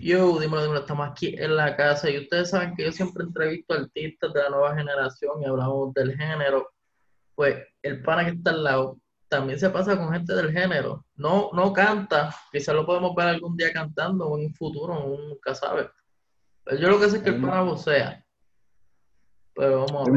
Yo, dímelo, dímelo, estamos aquí en la casa y ustedes saben que yo siempre entrevisto artistas de la nueva generación y hablamos del género. Pues el pana que está al lado también se pasa con gente del género. No, no canta, quizás lo podemos ver algún día cantando o en un futuro, uno nunca sabe. Pero yo lo que sé es que el pana vocea. Pero vamos a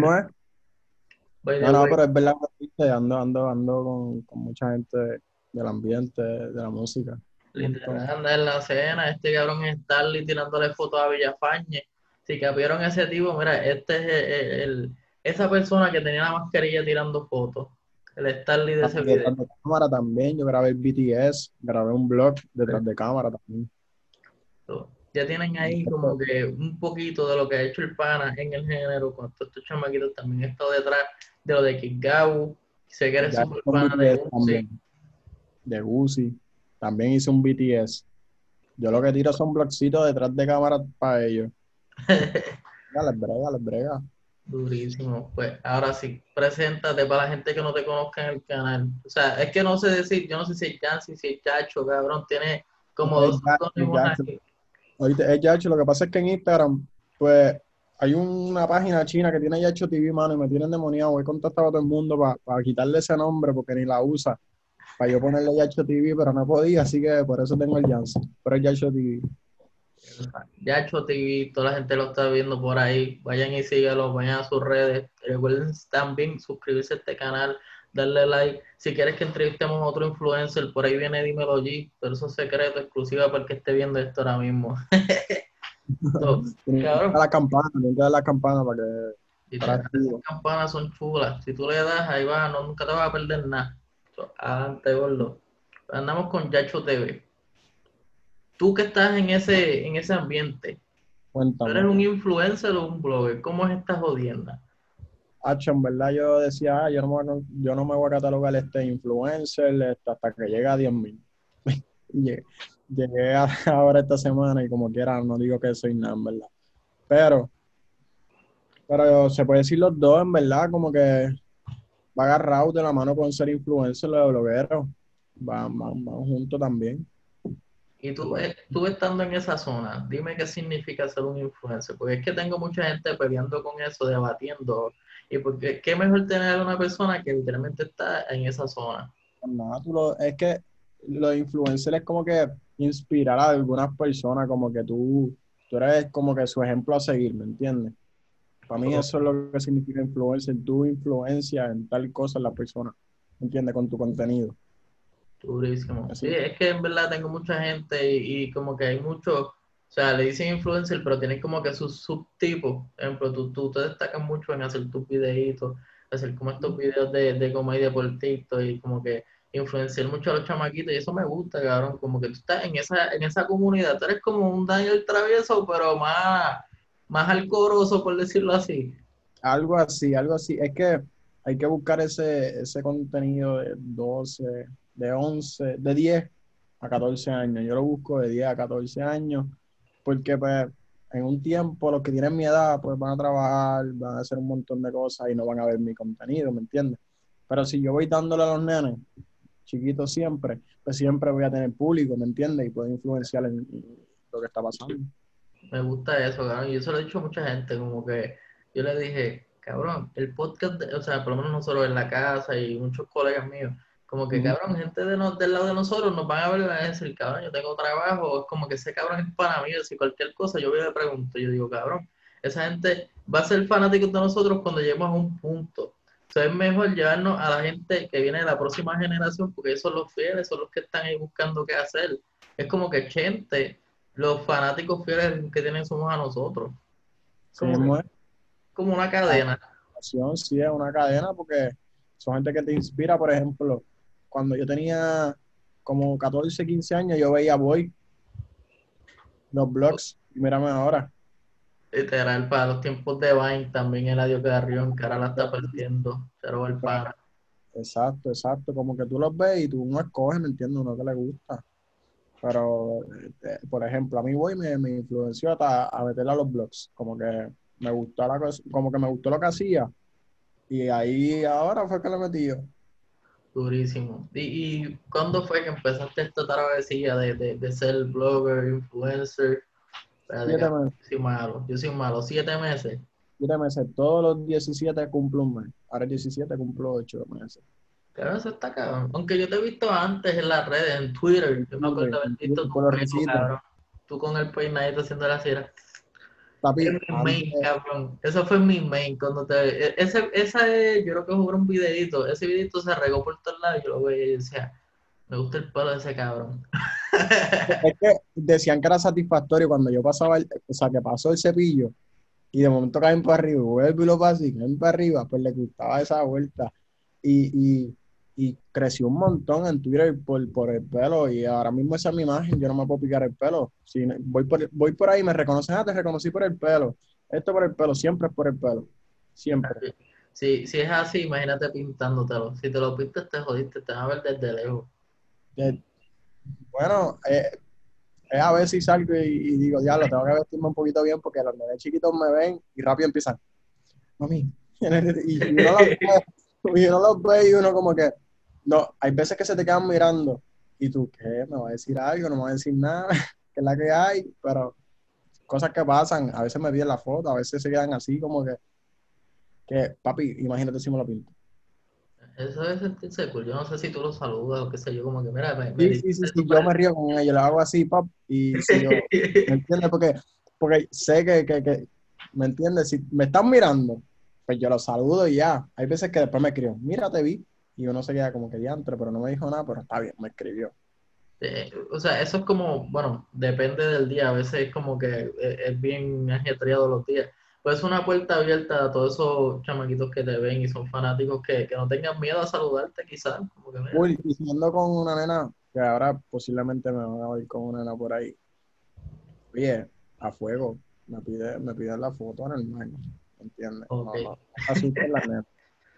ver. No, no, pero es verdad que ando, ando, ando con, con mucha gente del ambiente, de la música. Literal, anda en la escena, este cabrón es Starly tirándole fotos a Villafañe. Si capieron ese tipo, mira, este es el, el- esa persona que tenía la mascarilla tirando fotos. El Starly de ese video. Detrás de cámara también, yo grabé el BTS, grabé un blog detrás de cámara también. Ya tienen ahí como que un poquito de lo que ha hecho el pana en el género, con todos estos chamaquitos también he estado detrás de lo de Kigabu. Sé que eres super pana de Uzi. de también hice un BTS. Yo lo que tiro son blogcitos detrás de cámara para ellos. Ya les brega, les brega. Durísimo. Pues ahora sí, preséntate para la gente que no te conozca en el canal. O sea, es que no sé decir, yo no sé si es Jancy, si es Chacho, cabrón, tiene como dos. Ahorita es Yacho, lo que pasa es que en Instagram, pues, hay una página china que tiene Yacho TV, mano, y me tienen demoniado. He contactado a todo el mundo para quitarle ese nombre porque ni la usa. Para yo ponerle Yacho TV, pero no podía, así que por eso tengo el Janssen. Pero es Yacho TV. Yacho TV, toda la gente lo está viendo por ahí. Vayan y síguelo, vayan a sus redes. Recuerden también suscribirse a este canal, darle like. Si quieres que entrevistemos a otro influencer, por ahí viene Dímelo G, pero eso es secreto, exclusiva para el que esté viendo esto ahora mismo. So, Cabrón. dar la campana, dar la campana para que. Y Para las campanas son chulas. Si tú le das, ahí va, no, nunca te vas a perder nada. Adelante, gordo. Andamos con Yacho TV. Tú que estás en ese, en ese ambiente, ¿tú eres un influencer o un blogger? ¿Cómo es esta jodienda? Hacho, en verdad yo decía, ah, yo no me voy a, yo no me voy a catalogar este influencer este, hasta que llegue a 10.000. Y llegué, llegué a- ahora esta semana y como quiera, no digo que soy nada, en verdad. Pero, pero se puede decir los dos, en verdad, como que va agarrado de la mano con ser influencer, los blogueros. Van, van, van juntos también. Y tú, eh, tú estando en esa zona, dime qué significa ser un influencer, porque es que tengo mucha gente peleando con eso, debatiendo, y porque qué mejor tener una persona que literalmente está en esa zona. Pues nada, tú lo- es que los influencers es como que inspirar a algunas personas, como que tú, tú eres como que su ejemplo a seguir, ¿me entiendes? Para mí eso es lo que significa influencer, tú influencia en tal cosa la persona, ¿me entiendes? Con tu contenido. Durísimo. Así. Sí, es que en verdad tengo mucha gente y, y como que hay muchos, o sea, le dicen influencer, pero tienen como que sus subtipos. Por ejemplo, tú, tú te destacas mucho en hacer tus videitos, hacer como estos videos de, de comedia por TikTok y como que influenciar mucho a los chamaquitos y eso me gusta, cabrón, como que tú estás en esa, en esa comunidad, tú eres como un Daniel Travieso, pero más, más alcoroso, por decirlo así. Algo así, algo así. Es que hay que buscar ese, ese contenido de 12, de 11, de 10 a 14 años. Yo lo busco de 10 a 14 años porque pues en un tiempo los que tienen mi edad pues van a trabajar, van a hacer un montón de cosas y no van a ver mi contenido, ¿me entiendes? Pero si yo voy dándole a los nenes, chiquitos siempre, pues siempre voy a tener público, ¿me entiendes? Y puedo influenciar en lo que está pasando. Me gusta eso, cabrón. Y eso lo he dicho a mucha gente, como que yo le dije, cabrón, el podcast, de- o sea, por lo menos nosotros en la casa y muchos colegas míos, como que, cabrón, gente de no- del lado de nosotros nos van a ver y van a decir, cabrón, yo tengo trabajo, es como que ese cabrón es para mí, si cualquier cosa, yo voy y le pregunto, yo digo, cabrón, esa gente va a ser fanático de nosotros cuando lleguemos a un punto. O sea, es mejor llevarnos a la gente que viene de la próxima generación, porque ellos son los fieles, son los que están ahí buscando qué hacer. Es como que gente, los fanáticos fieles que tienen somos a nosotros. Como, como una cadena. sí, es una cadena porque son gente que te inspira, por ejemplo, cuando yo tenía como 14, 15 años, yo veía Boy, los blogs, y mírame ahora. Literal, para los tiempos de Vine también el adiós Carrión, que ahora la está perdiendo. Cero el para. Exacto, exacto, como que tú los ves y tú no escoges, ¿me entiendes? Uno que le gusta. Pero, eh, por ejemplo, a mí Boy me, me influenció hasta a meterle a los blogs, como que me gustó la cosa, como que me gustó lo que hacía. Y ahí ahora fue que le metí yo. Durísimo. ¿Y, y cuándo fue que empezaste esta travesía de, de, de ser blogger, influencer? Siete meses. yo soy malo, yo soy malo. Siete meses. Siete meses. Todos los 17 cumplo un mes. Ahora el 17 cumplo 8 meses. Claro, eso está cabrón. Aunque yo te he visto antes en las redes, en Twitter. Yo me acuerdo de haber visto risitos. cabrón. Tú con el peinadito haciendo la cera. Papi, Es mi main, cabrón. Eso fue mi main. Cuando te. e- Ese, esa es, yo creo que jugué un videito. Ese videito se regó por todos lados. Yo lo veía y decía, me gusta el pelo de ese cabrón. Es que decían que era satisfactorio cuando yo pasaba, el, o sea, que pasó el cepillo y de momento caen para arriba, vuelvo y lo paso y caen para arriba, pues le gustaba esa vuelta. Y, y, y creció un montón en Twitter por, por el pelo y ahora mismo esa es mi imagen, yo no me puedo picar el pelo. Si voy, por, voy por ahí, me reconocen, ah, te reconocí por el pelo. Esto por el pelo, siempre es por el pelo. Siempre. Si, si es así, imagínate pintándotelo. Si te lo pintas, te jodiste, te van a ver desde lejos. Bueno, eh, es a ver si salgo y, y digo, diablo, tengo que vestirme un poquito bien porque los nenes chiquitos me ven y rápido empiezan, mami, y uno los ve y uno como que, no, hay veces que se te quedan mirando y tú, ¿qué? ¿Me va a decir algo? ¿No me va a decir nada? ¿Qué es la que hay? Pero cosas que pasan, a veces me piden la foto, a veces se quedan así como que, que papi, imagínate si me lo pinto. Eso debe sentirse cool. Yo no sé si tú lo saludas o qué sé yo, como que, mira, me, me Sí, sí, sí, sí, yo me río con ella, yo lo hago así, pop, y si yo, ¿Me entiendes? Porque, porque sé que, que, que- ¿me entiendes? Si me están mirando, pues yo los saludo y ya. Hay veces que después me escriben, mira, te vi. Y uno se queda como que diantre, pero no me dijo nada, pero está bien, me escribió. Eh, o sea, eso es como, bueno, depende del día. A veces es como que eh, es bien ajetreado los días. Pues es una puerta abierta a todos esos chamaquitos que te ven y son fanáticos que, que no tengan miedo a saludarte, quizás. Como que, mira, Uy, y si ando con una nena, que ahora posiblemente me van a ver con una nena por ahí. Oye, a fuego, me pide, me pide la foto en el ¿me entiendes? No, Ok. no, la nena.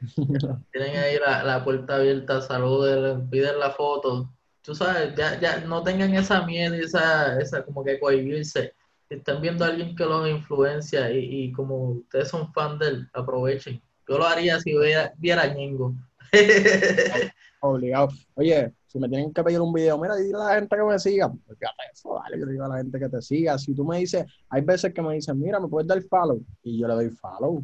tienen ahí la, la puerta abierta, saluden, piden la foto. Tú sabes, ya, ya no tengan esa miedo y esa, esa como que cohibirse. Si están viendo a alguien que los influencia y, y como ustedes son fan de él, aprovechen. Yo lo haría si viera, viera a Ñengo. Obligado. Oye, si me tienen que pedir un video, mira, dile a la gente que me siga. Fíjate eso, dale, yo le digo a la gente que te siga. Si tú me dices, hay veces que me dicen, mira, me puedes dar follow. Y yo le doy follow.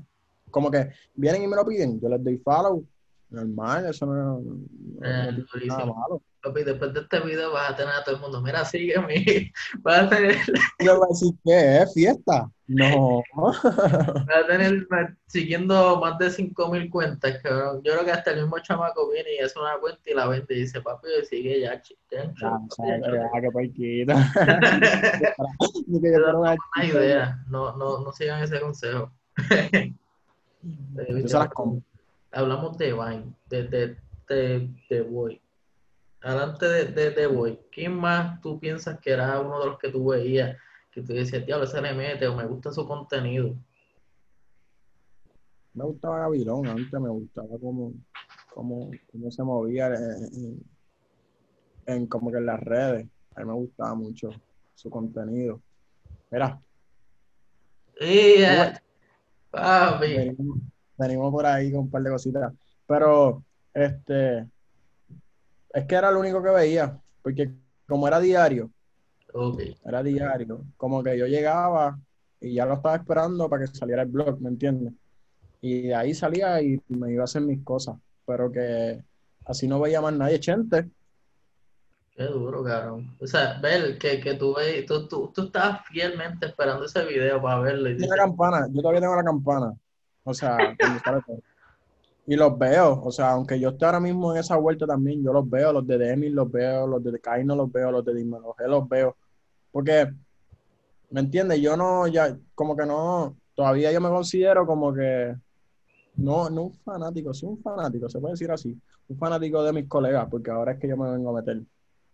Como que vienen y me lo piden, yo les doy follow. Normal, eso no, no- no Eh, tiene durísimo. nada malo. Papi, después de este video vas a tener a todo el mundo, mira, sígueme. Vas a tener, Y le voy a decir, ¿qué es? ¿Fiesta? No. vas a tener siguiendo más de 5.000 cuentas, cabrón. Yo creo que hasta el mismo chamaco viene y hace una cuenta y la vende y dice, papi, sigue ya, qué yo idea, no, no, no sigan ese consejo. Yo se las compro. Hablamos de Vine, de, de, de, de Boy. Adelante de, de, de Boy, ¿quién más tú piensas que era uno de los que tú veías? Que tú decías, diablo, ese le mete o me gusta su contenido. Me gustaba Gavilón, antes me gustaba cómo, cómo, cómo se movía en, en- en como que en las redes. A mí me gustaba mucho su contenido. Mira, ¡Eh! Papi. venimos, venimos por ahí con un par de cositas. Pero, este, es que era lo único que veía, porque como era diario, era diario, como que yo llegaba y ya lo estaba esperando para que saliera el blog, ¿me entiendes? Y de ahí salía y me iba a hacer mis cosas, pero que así no veía más nadie, Chente. Qué duro, cabrón. O sea, ver que, que tú, ve, tú, tú, tú estabas fielmente esperando ese video para verlo. Y dices, la campana, yo todavía tengo la campana, o sea, y los veo, o sea, aunque yo esté ahora mismo en esa vuelta también, yo los veo, los de Demi los veo, los de Kaino los veo, los de Dímelo G los veo, porque, ¿me entiendes? Yo no, ya, como que no, todavía yo me considero como que, no, no un fanático, sí un fanático, se puede decir así, un fanático de mis colegas, porque ahora es que yo me vengo a meter,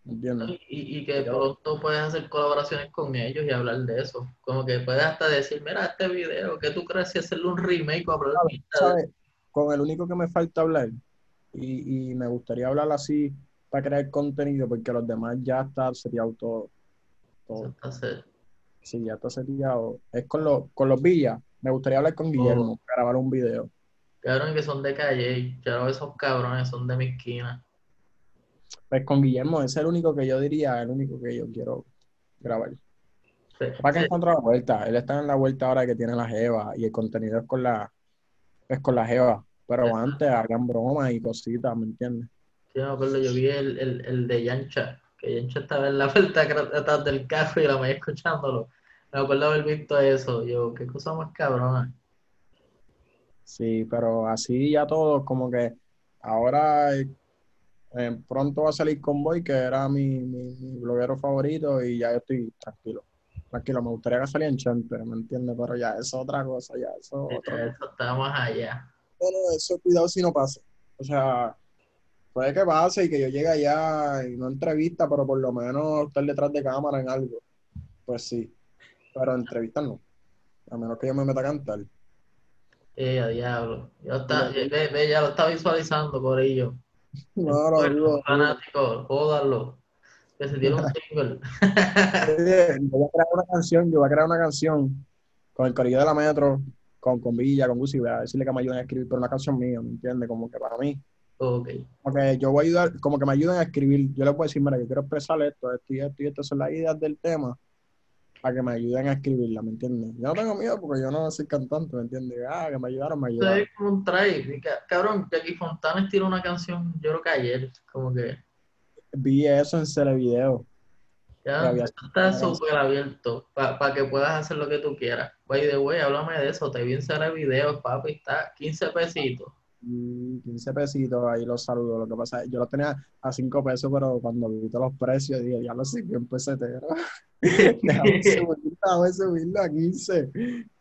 Y, y que pronto puedes hacer colaboraciones con ellos y hablar de eso. Como que puedes hasta decir, mira, este video, ¿qué tú crees si hacerle un remake o hablar. Con el único que me falta hablar, y, y me gustaría hablar así para crear contenido, porque los demás ya está seteado todo. todo. Entonces, Sí, ya está seteado. Es con, los con los villas. Me gustaría hablar con Guillermo, grabar un video. cabrón, que son de calle, ya esos cabrones son de mi esquina. Pues con Guillermo, ese es el único que yo diría, el único que yo quiero grabar. Para que encontró la vuelta. Él está en la vuelta ahora que tiene la Jeva y el contenido es con la, es con la Jeva. Pero antes hagan bromas y cositas, ¿me entiendes? Sí, me acuerdo, yo vi el, el, el de Yancha, que Yancha estaba en la vuelta atrás del carro y la mayoría escuchándolo. Me acuerdo haber visto eso. Yo, qué cosa más cabrona. Sí, pero así ya todos, como que ahora eh, pronto va a salir Convoy, que era mi, mi, bloguero favorito, y ya estoy tranquilo. Tranquilo, me gustaría que saliera en Chente, ¿me entiendes? Pero ya, eso es otra cosa, ya, eso es otra Eso está más allá. Bueno, eso cuidado si no pasa. O sea, puede que pase y que yo llegue allá y no entrevista, pero por lo menos estar detrás de cámara en algo. Pues sí, pero entrevistas no. A menos que yo me meta a cantar. Eh, diablo. Está, ve, ya lo está visualizando, por ello. No, no, no. Fanático, jódalo. Que se tiene un single. yo voy a crear una canción, yo voy a crear una canción con el corillo de la metro, con, con Villa, con Gucci, voy a decirle que me ayuden a escribir por una canción mía, ¿me entiendes? Como que para mí. Ok. Porque yo voy a ayudar, como que me ayuden a escribir. Yo les puedo decir, mira, yo quiero expresar esto, esto y esto y esto son las ideas del tema para que me ayuden a escribirla, ¿me entiendes? Yo no tengo miedo porque yo no soy cantante, ¿me entiendes? Ah, que me ayudaron, me ayudaron. Es como un trae, cabrón, Jackie Fontanes tiró una canción, yo creo que ayer, como que... Vi eso en Televideo. Ya, está súper abierto para que puedas hacer lo que tú quieras. By the way, háblame de eso, te vi en Video, papi, está 15 pesitos. 15 pesitos, ahí los saludo. Lo que pasa es yo los tenía a 5 pesos, pero cuando vi todos los precios, dije, ya lo sé, bien pesetero. déjame, subirlo, subirlo a 15,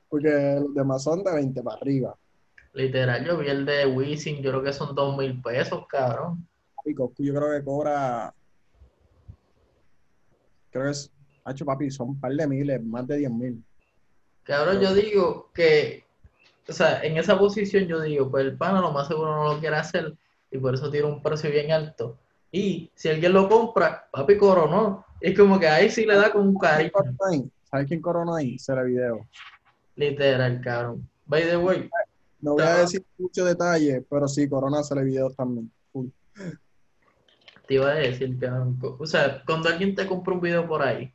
porque los demás son de 20 para arriba. Literal, yo vi el de Wisin, yo creo que son 2 mil pesos, cabrón. Y yo creo que cobra, creo que es, hacho papi, son un par de miles, más de 10 mil. Cabrón, yo digo que o sea, en esa posición yo digo, pues el pana lo más seguro no lo quiere hacer y por eso tiene un precio bien alto. Y si alguien lo compra, papi coronó. Es como que ahí sí le da con un cariño. ¿Sabes quién coronó ahí? Será video. Literal, cabrón. By the way. No voy a decir mucho detalle, pero sí, Corona sale video también. Te iba a decir, cabrón. O sea, cuando alguien te compra un video por ahí,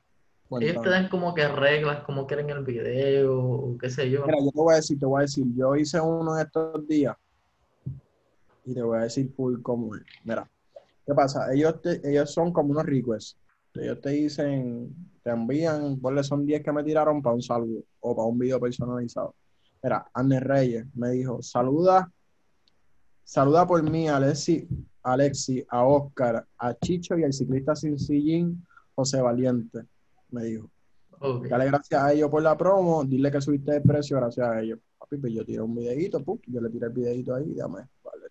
ellos te dan como que reglas, como quieren el video, o qué sé yo. Mira, yo te voy a decir, te voy a decir, yo hice uno de estos días y te voy a decir full como, mira, ¿qué pasa? Ellos, ellos son como unos requests. Ellos te dicen, te envían, le son 10 que me tiraron para un saludo o para un video personalizado. Mira, Anne Reyes me dijo, saluda, saluda por mí a Alexi, Alexi, a Oscar, a Chicho y al ciclista sin sillín, José Valiente me dijo. Dale gracias a ellos por la promo, dile que subiste el precio gracias a ellos. Papi, pues yo tiré un videito, yo le tiré el videito ahí, dame, vale.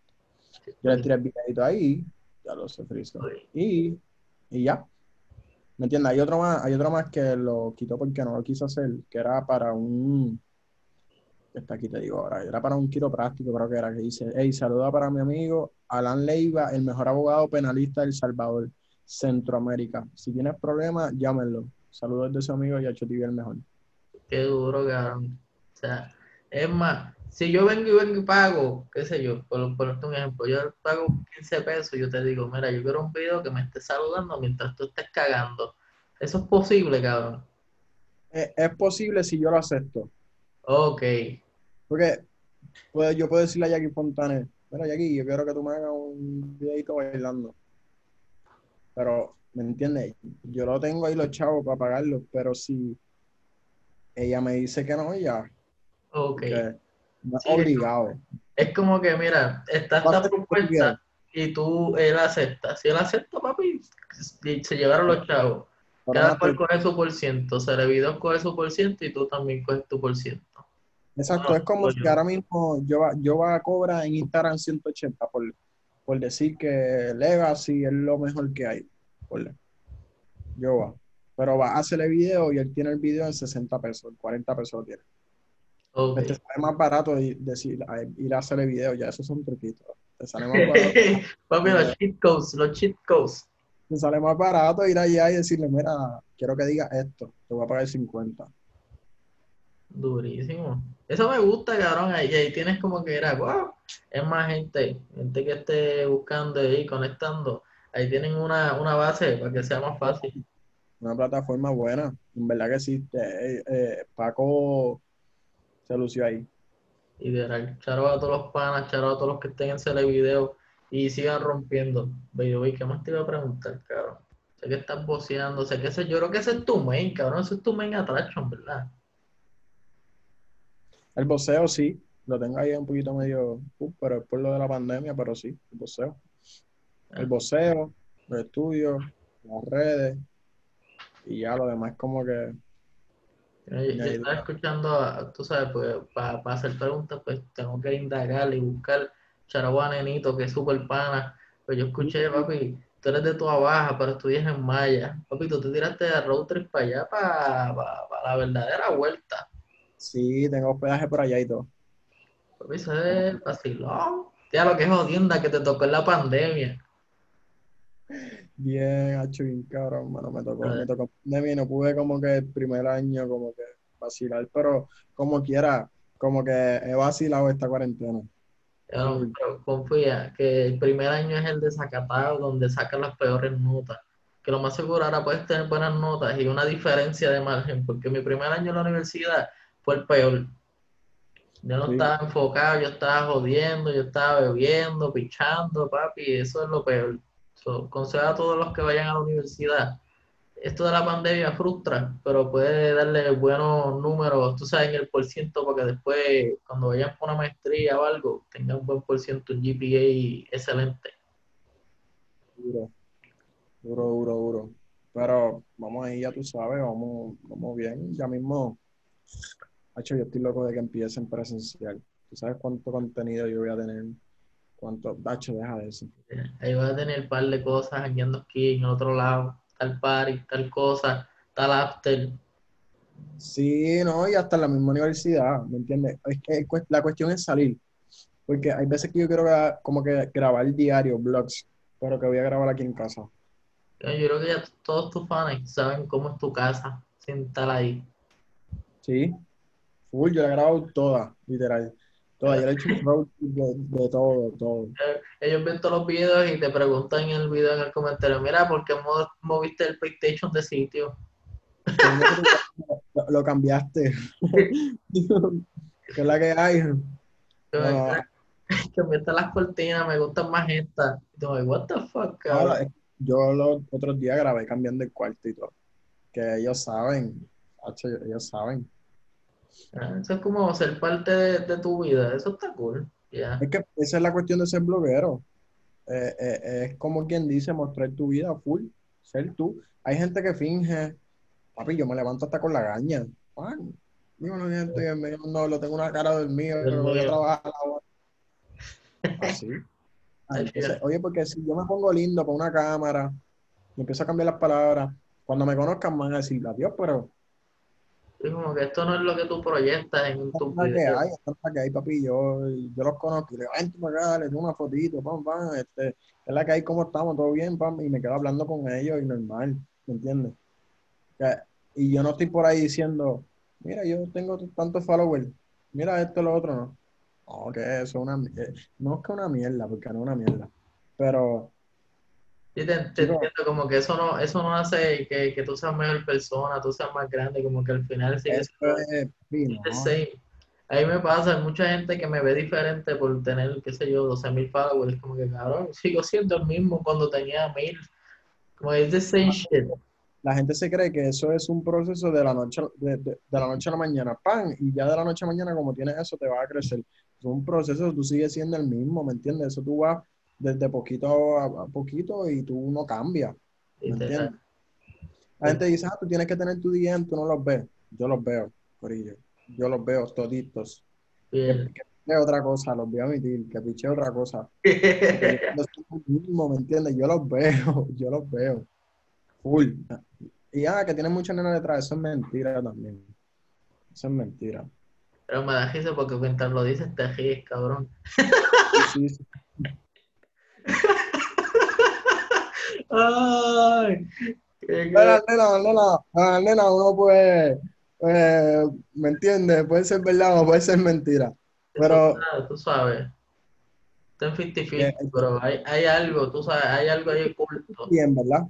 Yo le tiré el videito ahí, ya lo sé, friso. Y, y ya. ¿Me entiendes? Hay otro más, hay otro más que lo quitó porque no lo quiso hacer, que era para un está aquí te digo ahora, era para un quiropráctico, creo que era, que dice, hey, saluda para mi amigo Alan Leiva, el mejor abogado penalista del Salvador, Centroamérica. Si tienes problemas, llámenlo. Saludos de su amigo y a TV el mejor. Qué duro, cabrón. O sea, es más, si yo vengo y vengo y pago, qué sé yo, por ponerte un ejemplo, yo pago 15 pesos y yo te digo, mira, yo quiero un video que me esté saludando mientras tú estés cagando. Eso es posible, cabrón. Es, posible si yo lo acepto. Ok. Porque pues, yo puedo decirle a Jackie Fontane, mira Jackie, yo quiero que tú me hagas un videito bailando. Pero ¿me entiendes? Yo lo tengo ahí los chavos para pagarlo, pero si ella me dice que no, ya. Ok. No obligado. Es como que, mira, está esta propuesta y tú, él acepta. Si él acepta, papi, se llevaron los chavos. Cada cual coge su por ciento. Cerevidos coge su por ciento y tú también coges tu por ciento. Exacto, es como si ahora mismo yo, yo va a cobrar en Instagram 180 por, por decir que Legacy es lo mejor que hay. Yo va. Pero va a hacerle video y él tiene el video en 60 pesos, 40 pesos lo tiene. Okay. Te sale más barato decir, ir a hacerle video, ya esos son truquitos. Te sale más barato. Papi, los cheat codes, los cheat codes. Te sale más barato ir allá y decirle, mira, quiero que diga esto, te voy a pagar 50. Durísimo. Eso me gusta, cabrón. Y ahí tienes como que era, wow, es más gente, gente que esté buscando y conectando ahí tienen una, base para que sea más fácil. una plataforma buena. En verdad que sí. eh, eh, Paco se lució ahí. Ideal. Charo a todos los panas, charo a todos los que estén en Celevideo y sigan rompiendo. Baby, ¿qué más te iba a preguntar, cabrón? Sé que estás boceando, sé que ese, yo creo que ese es tu main, cabrón. Ese es tu main attraction, ¿verdad? El boxeo sí, lo tengo ahí un poquito medio, uh, pero es por lo de la pandemia, pero sí, el boxeo. El boxeo, los estudios, las redes, y ya lo demás como que Yo, yo estaba escuchando, a- tú sabes, pues para hacer preguntas, pues tengo que indagar y buscar Charagua Nenito, que es súper pana. Pues yo escuché, papi, tú eres de Toa Baja, pero estudias en Maya. Papi, tú te tiraste de road trip para allá, para, la verdadera vuelta. sí, tengo hospedaje por allá y todo. Papi, eso es vacilón. Ya lo que es jodienda que te tocó en la pandemia. Bien, hecho bien cabrón, mano, me tocó, me tocó pandemia y no pude como que el primer año como que vacilar, pero como quiera, como que he vacilado esta cuarentena. Pero confía que el primer año es el desacatado, donde sacan las peores notas. Que lo más seguro ahora puedes tener buenas notas y una diferencia de margen, porque mi primer año en la universidad fue el peor. Yo no Sí. estaba enfocado, yo estaba jodiendo, yo estaba bebiendo, pichando, papi, eso es lo peor. So, consejo a todos los que vayan a la universidad. Esto de la pandemia frustra, pero puede darle buenos números, tú sabes, en el por ciento, porque después, cuando vayan por una maestría o algo, tengan un buen por ciento, un GPA excelente. Duro, duro, duro, duro. Pero vamos ahí, ya tú sabes, vamos, vamos bien. Ya mismo, hecho, yo estoy loco de que empiecen presencial. ¿Tú sabes cuánto contenido yo voy a tener? ¿Cuánto? Dacho, deja de eso. Ahí vas a tener un par de cosas andando aquí en otro lado, tal party, tal cosa, tal after. Sí, no, y hasta en la misma universidad, ¿me entiendes? Es que la cuestión es salir, porque hay veces que yo quiero como que grabar diario, blogs, pero que voy a grabar aquí en casa. Yo creo que ya todos tus fans saben cómo es tu casa, sin estar ahí. Sí, full, yo la he grabado toda, literal. Toda, yo le he hecho un de, de todo, todo. Ellos ven todos los videos y te preguntan en el video, en el comentario, mira, ¿por qué mo- moviste el PlayStation de sitio? Lo, lo cambiaste. ¿Qué es la que hay? Me están las cortinas, me gustan más estas. Y what the fuck, Ahora, es- yo los otros días grabé cambiando el cuarto y todo. Que ellos saben, ellos saben. Ah, Eso es como ser parte de, de tu vida, eso está cool. Ya. Es que esa es la cuestión de ser bloguero. Eh, eh, es como quien dice, mostrar tu vida full, ser tú. Hay gente que finge, papi, yo me levanto hasta con la gaña. Juan, digo, no, gente que me- no, lo tengo una cara Del pero voy a trabajar. Así. Entonces, oye, porque si yo me pongo lindo con una cámara, y empiezo a cambiar las palabras, cuando me conozcan van a decir adiós, pero Es como que esto no es lo que tú proyectas en tu la que hay, es la que hay, papi, yo, yo los conozco, y le digo, vente para acá, le doy una fotito, pam, pam, este, es la que hay, cómo estamos, todo bien, pam, y me quedo hablando con ellos y normal, ¿me entiendes? O sea, y yo no estoy por ahí diciendo, mira, yo tengo tantos followers, mira esto, lo otro, no. No, que eso es una, eh, no es que una mierda, porque no es una mierda, pero Yo te, entiendo, como que eso no, eso no hace que, que tú seas mejor persona, tú seas más grande, como que al final sigue eso es, sí, the no. me pasa, hay mucha gente que me ve diferente por tener, qué sé yo, 12 mil followers, como que cabrón, sigo siendo el mismo cuando tenía mil. Como es the same shit. la gente se cree que eso es un proceso de la noche, de, de- de la noche a la mañana, pan, y ya de la noche a la mañana, como tienes eso, te va a crecer. Es un proceso, tú sigues siendo el mismo, ¿me entiendes? Eso tú vas desde poquito a, a poquito y tú no cambias, ¿me entiendes? La gente dice, ah, tú tienes que tener tu DM, tú no los ves. Yo los veo, Corillo. Yo los veo toditos. Que, Bien. que piche otra cosa, los voy a admitir, que piche otra cosa. No soy mismo, ¿me entiendes? Yo los veo, yo los veo. Full. Y ah, que tienen mucha nena detrás, eso es mentira también. Eso es mentira. Pero me da risa porque mientras lo dices te ríes, cabrón. Sí, sí. Ay, qué- Pero, nena, nena, ah, nena, uno puede, eh, ¿me entiendes? Puede ser verdad o puede ser mentira. Pero- Tú sabes. Está en 50-50, Eh, pero hay, hay algo, tú sabes, hay algo ahí oculto. DM, ¿verdad?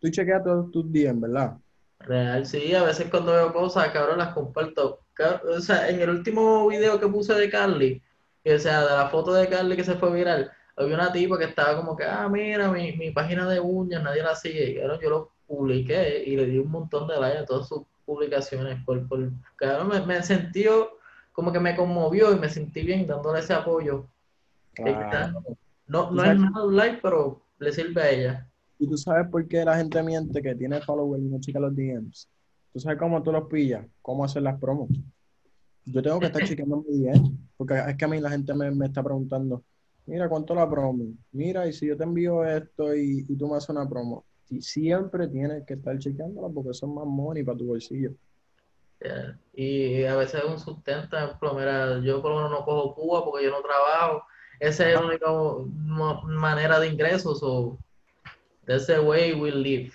Tú chequeas todos tus DM, ¿verdad? Real, sí, a veces cuando veo cosas, cabrón, las comparto. Cabrón, o sea, en el último video que puse de Carly, o sea, de la foto de Carly que se fue viral, había una tipa que estaba como que, ah, mira, mi, mi página de uñas, nadie la sigue. Y cabrón, yo lo publiqué y le di un montón de likes a todas sus publicaciones. Por, por, cabrón, me, me sentí como que me conmovió y me sentí bien dándole ese apoyo. Claro. No, no es nada un like, pero le sirve a ella. Y tú sabes por qué la gente miente que tiene followers y no checa los DMs. Tú sabes cómo tú los pillas, cómo hacer las promos. Yo tengo que estar chequeando mi DM, porque es que a mí la gente me, me está preguntando, mira, ¿cuánto la promo? Mira, y si yo te envío esto y, y tú me haces una promo. Y siempre tienes que estar chequeándola porque eso es más money para tu bolsillo. Yeah. Y a veces es un sustento, por ejemplo, mira, yo por lo menos no cojo Cuba porque yo no trabajo. Esa es la única manera de ingresos. O that's the way we live.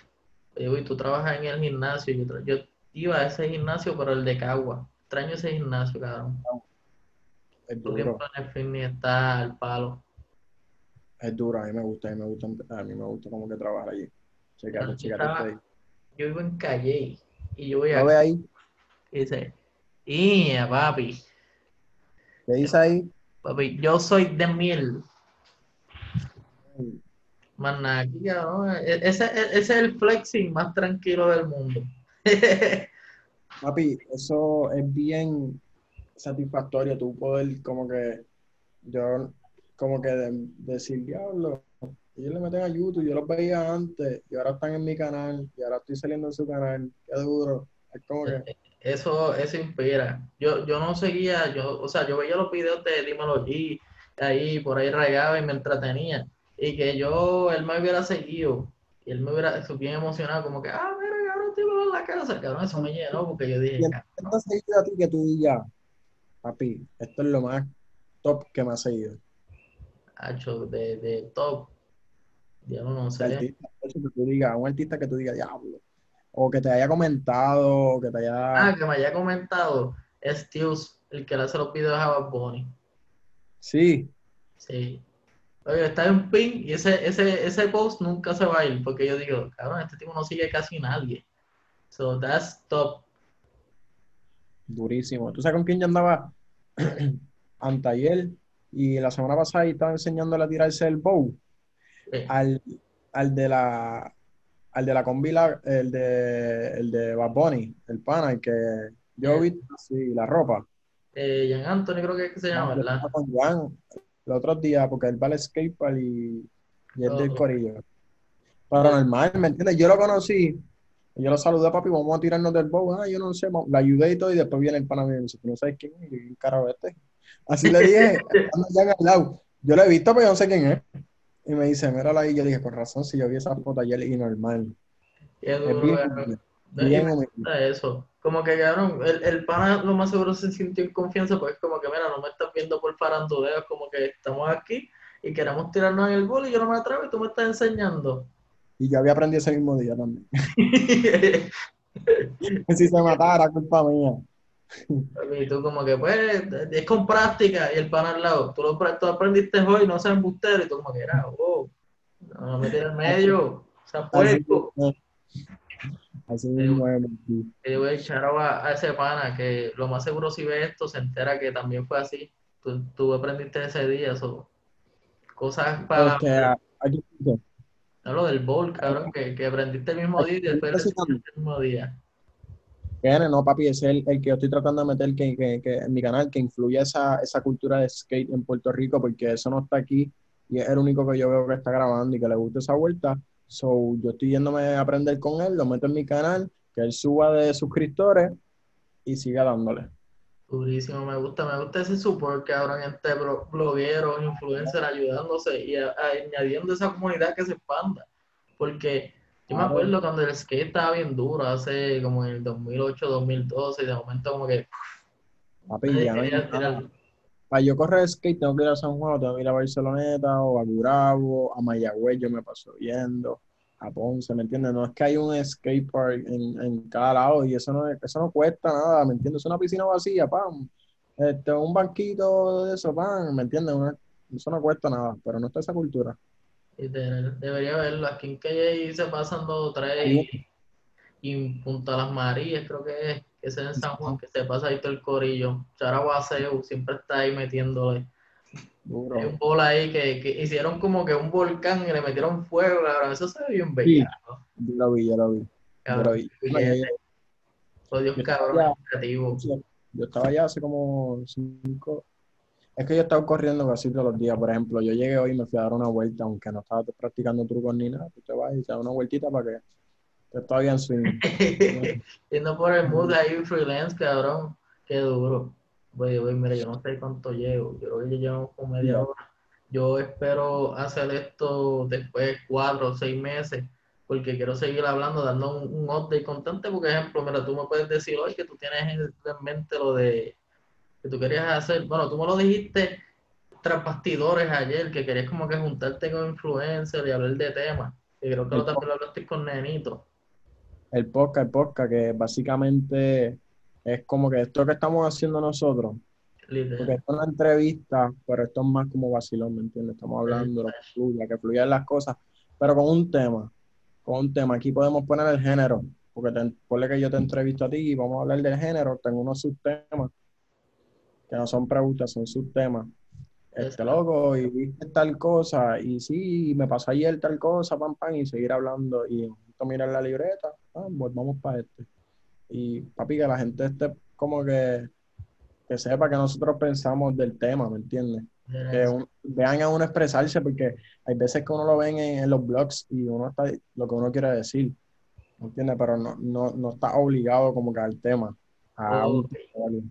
Y tú trabajas en el gimnasio. Yo, yo iba a ese gimnasio, pero el de Cagua. Extraño ese gimnasio, cabrón. Tiempo en el fitness está al palo. Es duro, a mí me gusta, a mí me gusta, a mí me gusta como que trabajar allí. Checate, Yo checate. este. Yo vivo en Calle y yo voy ¿Lo a ves ahí? y dice, "Ia, papi, ¿Qué dice ahí? papi, yo soy de miel. Nada, aquí, cabrón. E- Ese, e- ese es el flexing más tranquilo del mundo. Papi, eso es bien satisfactorio, tú poder como que, yo, como que de- decir, diablo, ellos le meten a YouTube, yo los veía antes, y ahora están en mi canal, y ahora estoy saliendo en su canal, qué duro, es como que, Eso, eso inspira. Yo, yo no seguía, yo, o sea, yo veía los videos de Dímelo G, ahí por ahí regaba y me entretenía. Y que yo, él me hubiera seguido, y él me hubiera estuvo bien emocionado, como que, ah, mira, cabrón, tío, en la casa, cabrón, eso me llenó, porque yo dije, ¿quién "Cabrón, te seguido a ti que tú digas, papi, esto es lo más top que me ha seguido? Hacho, de, de top. Yo no sé. artista, que tú digas, un artista que tú digas, diablo, o que te haya comentado, o que te haya, Ah, que me haya comentado, es el que le hace los videos a Bad Bunny. sí, Sí. Oye, está en pin y ese, ese, ese post nunca se va a ir porque yo digo, cabrón, este tipo no sigue casi nadie. So that's top. Durísimo. ¿Tú sabes con quién yo andaba anteayer? Y la semana pasada estaba enseñándole a tirarse el bow al, al de la al de la combi, la- el de el de Bad Bunny, el pana, el que yo vi así, la ropa. eh, Jan Anthony creo que es que se llama, ¿verdad? con los otros días, porque él va al skatepark y, y es del Oh. corillo. Paranormal, ¿me entiendes? Yo lo conocí, yo lo saludé, papi, vamos a tirarnos del bow. Ah, yo no sé, la ayudé y todo, y después viene el pana mío y me dice, ¿tú no sabes quién es? Y yo, ¿quién carajo es este? Así le dije, anda ya al lado. Yo lo he visto, pero yo no sé quién es. Y me dice, mírala ahí. Yo dije, con razón, si yo vi esa foto ayer y normal. Qué Es bien, No, y bien me eso. Como que, cabrón, el, el pana lo más seguro se sintió en confianza porque es como que, mira, no me estás viendo por faranduleo, es como que estamos aquí y queremos tirarnos en el gol y yo no me atrevo y tú me estás enseñando. Y yo había aprendido ese mismo día también. Si se matara, culpa mía. Y tú como que, pues, es con práctica y el pan al lado. Tú lo tú aprendiste hoy, no seas embustero. Y tú como que, era, oh, no me tires en medio, o sea, Así, puerco. así mismo yo voy a echar a, a ese pana que lo más seguro si ve esto se entera que también fue así. Tú, tú aprendiste ese día, eso. Cosas para... Aquí dice, No, lo del bol, cabrón, que, que aprendiste el mismo día y después el mismo día. No, papi, es el, el que yo estoy tratando de meter que, en mi canal, que influya esa, esa cultura de skate en Puerto Rico, porque eso no está aquí y es el único que yo veo que está grabando y que le gusta esa vuelta. So, yo estoy yéndome a aprender con él, lo meto en mi canal, que él suba de suscriptores y siga dándole. Durísimo, me gusta, me gusta ese support que habrán entre blo- blogueros, influencers ayudándose y a- a- añadiendo esa comunidad que se expanda. Porque yo me acuerdo cuando el skate estaba bien duro, hace como en el 2008, 2012, y de momento como que Papi, ya no. Para yo correr skate tengo que ir a San Juan, tengo que ir a Barceloneta o a Gurabo, a Mayagüez, yo me paso yendo, a Ponce, ¿me entiendes? No es que hay un skate park en, en cada lado y eso no, es- eso no cuesta nada, ¿me entiendes? Es una piscina vacía, pam, este, un banquito de eso, pam, ¿me entiendes? Una- eso no cuesta nada, pero no está esa cultura. Y de- debería verlo. Aquí en Calle se pasan dos o tres Sí. y, y Punta Las Marías, creo que es, que es en San Juan, que se pasa ahí todo el corillo. Charaguaseu siempre está ahí metiéndole. Duro. Hay un bol ahí que, que hicieron como que un volcán y le metieron fuego, cabrón. Eso se ve bien bello. Yo lo vi, yo lo vi. Yo lo Cabrón, vi. Dios, Yo cabrón, creativo. Yo estaba allá hace como cinco. Es que yo he estado corriendo casi todos los días. Por ejemplo, yo llegué hoy y me fui a dar una vuelta, aunque no estaba practicando trucos ni nada. Tú te vas y te das una vueltita para que te está bien swing. Yendo por el mood ahí, freelance, cabrón. Qué duro. Voy, voy, mira, yo no sé cuánto llevo. Yo creo que llevamos como media hora. Yo espero hacer esto después de cuatro o seis meses, porque quiero seguir hablando, dando un, un update constante. Porque, ejemplo, mira, tú me puedes decir hoy que tú tienes en en mente lo de que tú querías hacer. Bueno, tú me lo dijiste tras bastidores ayer, que querías como que juntarte con influencers y hablar de temas. Y creo que lo también lo hablaste con Nenito. El podcast, el podcast, que básicamente es como que esto que estamos haciendo nosotros, Literal. porque esto es una entrevista, pero esto es más como vacilón, ¿me entiendes? Estamos hablando de que fluya, que fluyan las cosas, pero con un tema, con un tema. Aquí podemos poner el género, porque te, ponle que yo te entrevisto a ti y vamos a hablar del género, tengo unos subtemas, que no son preguntas, son subtemas. Este Exacto. loco, y viste tal cosa, y sí, me pasó ayer tal cosa, pam, pam, y seguir hablando, y mirar la libreta, ah, volvamos para este. Y papi, que la gente esté como que, que sepa que nosotros pensamos del tema, ¿me entiendes? Que un- vean a uno expresarse, porque hay veces que uno lo ven en, en los blogs y uno está lo que uno quiere decir, ¿me entiendes? Pero no, no, no está obligado como que al tema. A un Ok. tutorial.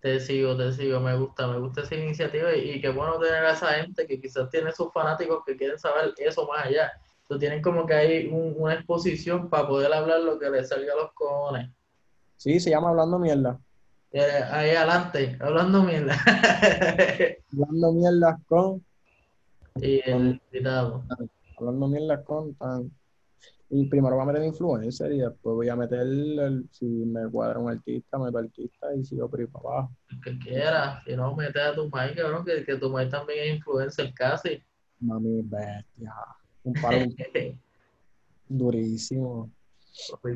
Te sigo, te sigo, me gusta, me gusta esa iniciativa y, y qué bueno tener a esa gente que quizás tiene sus fanáticos que quieren saber eso más allá. Entonces tienen como que hay un- una exposición para poder hablar lo que les salga a los cojones. Sí, se llama Hablando Mierda. Eh, ahí adelante, hablando mierda. Hablando Mierda con y el invitado. hablando mierda con tan. Y primero voy a meter influencer y después voy a meter, el- si me cuadra un artista, meto artista y sigo por ahí para abajo. que quiera, si no, mete a tu maíz, cabrón, que, que tu maíz también es influencer casi. Mami, bestia. Un palo durísimo.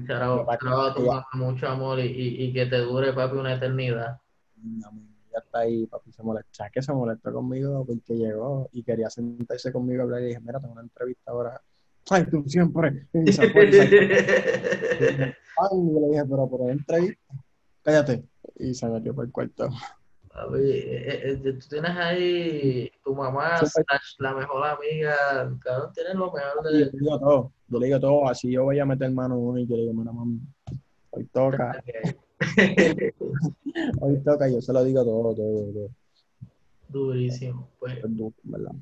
Charao a tu mamá, mucho amor y, y, y que te dure, papi, una eternidad. Mami, ya está ahí, papi, se molesta. ¿Sabes que se molestó conmigo porque llegó y quería sentarse conmigo a hablar y dije, mira, tengo una entrevista ahora. Ay, tú siempre. Y se fue, y se fue. Ay, y le dije, pero por una entrevista, cállate. Y se metió por el cuarto. Eh, eh, eh, tú tienes ahí tu mamá, Sí, la mejor amiga, cabrón, tienes lo mejor Yo le de... digo todo, yo le digo todo, así yo voy a meter mano hoy, yo le digo, mira, mami, hoy toca, hoy toca, yo se lo digo todo, todo, todo. Durísimo. Pues, Es duro, ¿verdad?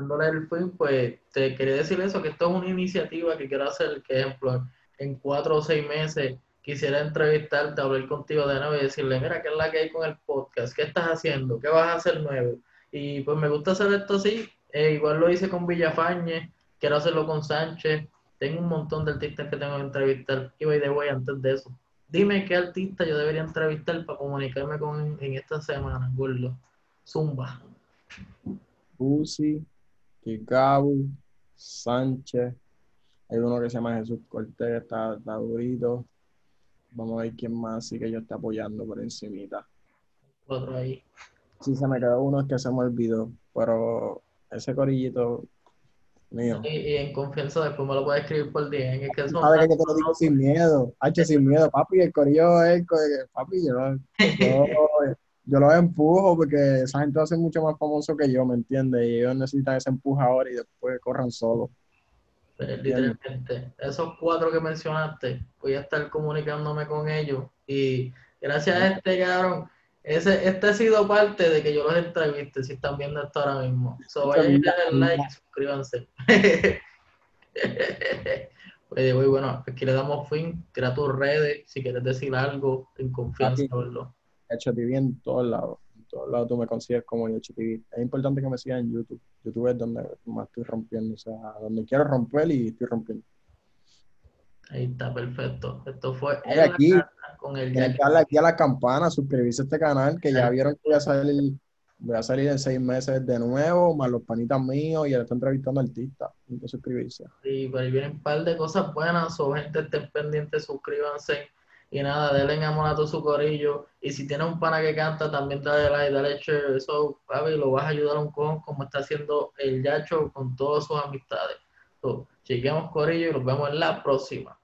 Dándole el fin, pues te quería decir eso, que esto es una iniciativa que quiero hacer, que ejemplo, en cuatro o seis meses quisiera entrevistarte, hablar contigo de nuevo y decirle, mira, ¿qué es la que hay con el podcast? ¿Qué estás haciendo? ¿Qué vas a hacer nuevo? Y pues me gusta hacer esto así, eh, igual lo hice con Villafañe, quiero hacerlo con Sánchez, tengo un montón de artistas que tengo que entrevistar, y the way, antes de eso, dime qué artista yo debería entrevistar para comunicarme con en esta semana, gordo. Zumba. Uzi, Kikabu, Sánchez, hay uno que se llama Jesús Cortés, está, está durito. Vamos a ver quién más sí que yo esté apoyando por encimita. Otro ahí. Sí, se me quedó uno que se me olvidó, pero ese corillito mío. Y, y en confianza después me lo puedes escribir por DM. Es que son Sabes que te lo digo sin miedo, Hacho, sin miedo, papi, el corillo es, co- papi, yo, yo, yo los empujo porque esa gente va a ser mucho más famoso que yo, ¿me entiendes? Y ellos necesitan ese empuje ahora y después corran solos. Pero literalmente, esos cuatro que mencionaste, voy a estar comunicándome con ellos. Y gracias a este cabrón, ese, este ha sido parte de que yo los entreviste, si están viendo esto ahora mismo. So, vayan a darle like y suscríbanse. Oye, bueno, aquí le damos fin. Tira tus redes, si quieres decir algo, en confianza, Aquí. Verlo. HTV en todos lados. En todos lados tú me consigues como HTV. Es importante que me sigas en YouTube. YouTube es donde más estoy rompiendo. O sea, donde quiero romper y estoy rompiendo. Ahí está, perfecto. Esto fue la aquí. Con el que darle aquí a la campana, suscribirse a este canal, que ya vieron que voy a salir Voy a salir en seis meses de nuevo, más los panitas míos y él está entrevistando artistas. Hay que suscribirse. Y por ahí vienen un par de cosas buenas, o gente estén pendientes, suscríbanse. Y nada, denle amor a todo su corillo. Y si tienes un pana que canta, también dale like, dale share. Eso, papi, lo vas a ayudar un cojón como está haciendo el Yacho con todas sus amistades. So, chequeamos corillo y nos vemos en la próxima.